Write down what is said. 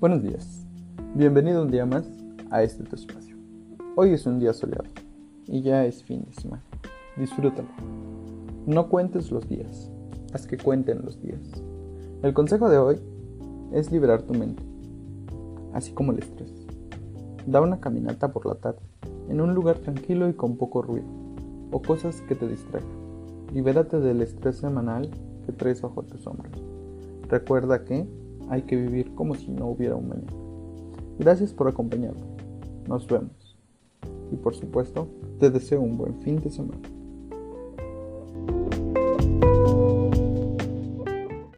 Buenos días, bienvenido un día más a este tu espacio. Hoy es un día soleado y ya es fin de semana. Disfrútalo. No cuentes los días, haz que cuenten los días. El consejo de hoy es liberar tu mente, así como el estrés. Da una caminata por la tarde, en un lugar tranquilo y con poco ruido, o cosas que te distraigan. Libérate del estrés semanal que traes bajo tus hombros. Recuerda que hay que vivir como si no hubiera un mañana. Gracias por acompañarme. Nos vemos. Y por supuesto, te deseo un buen fin de semana.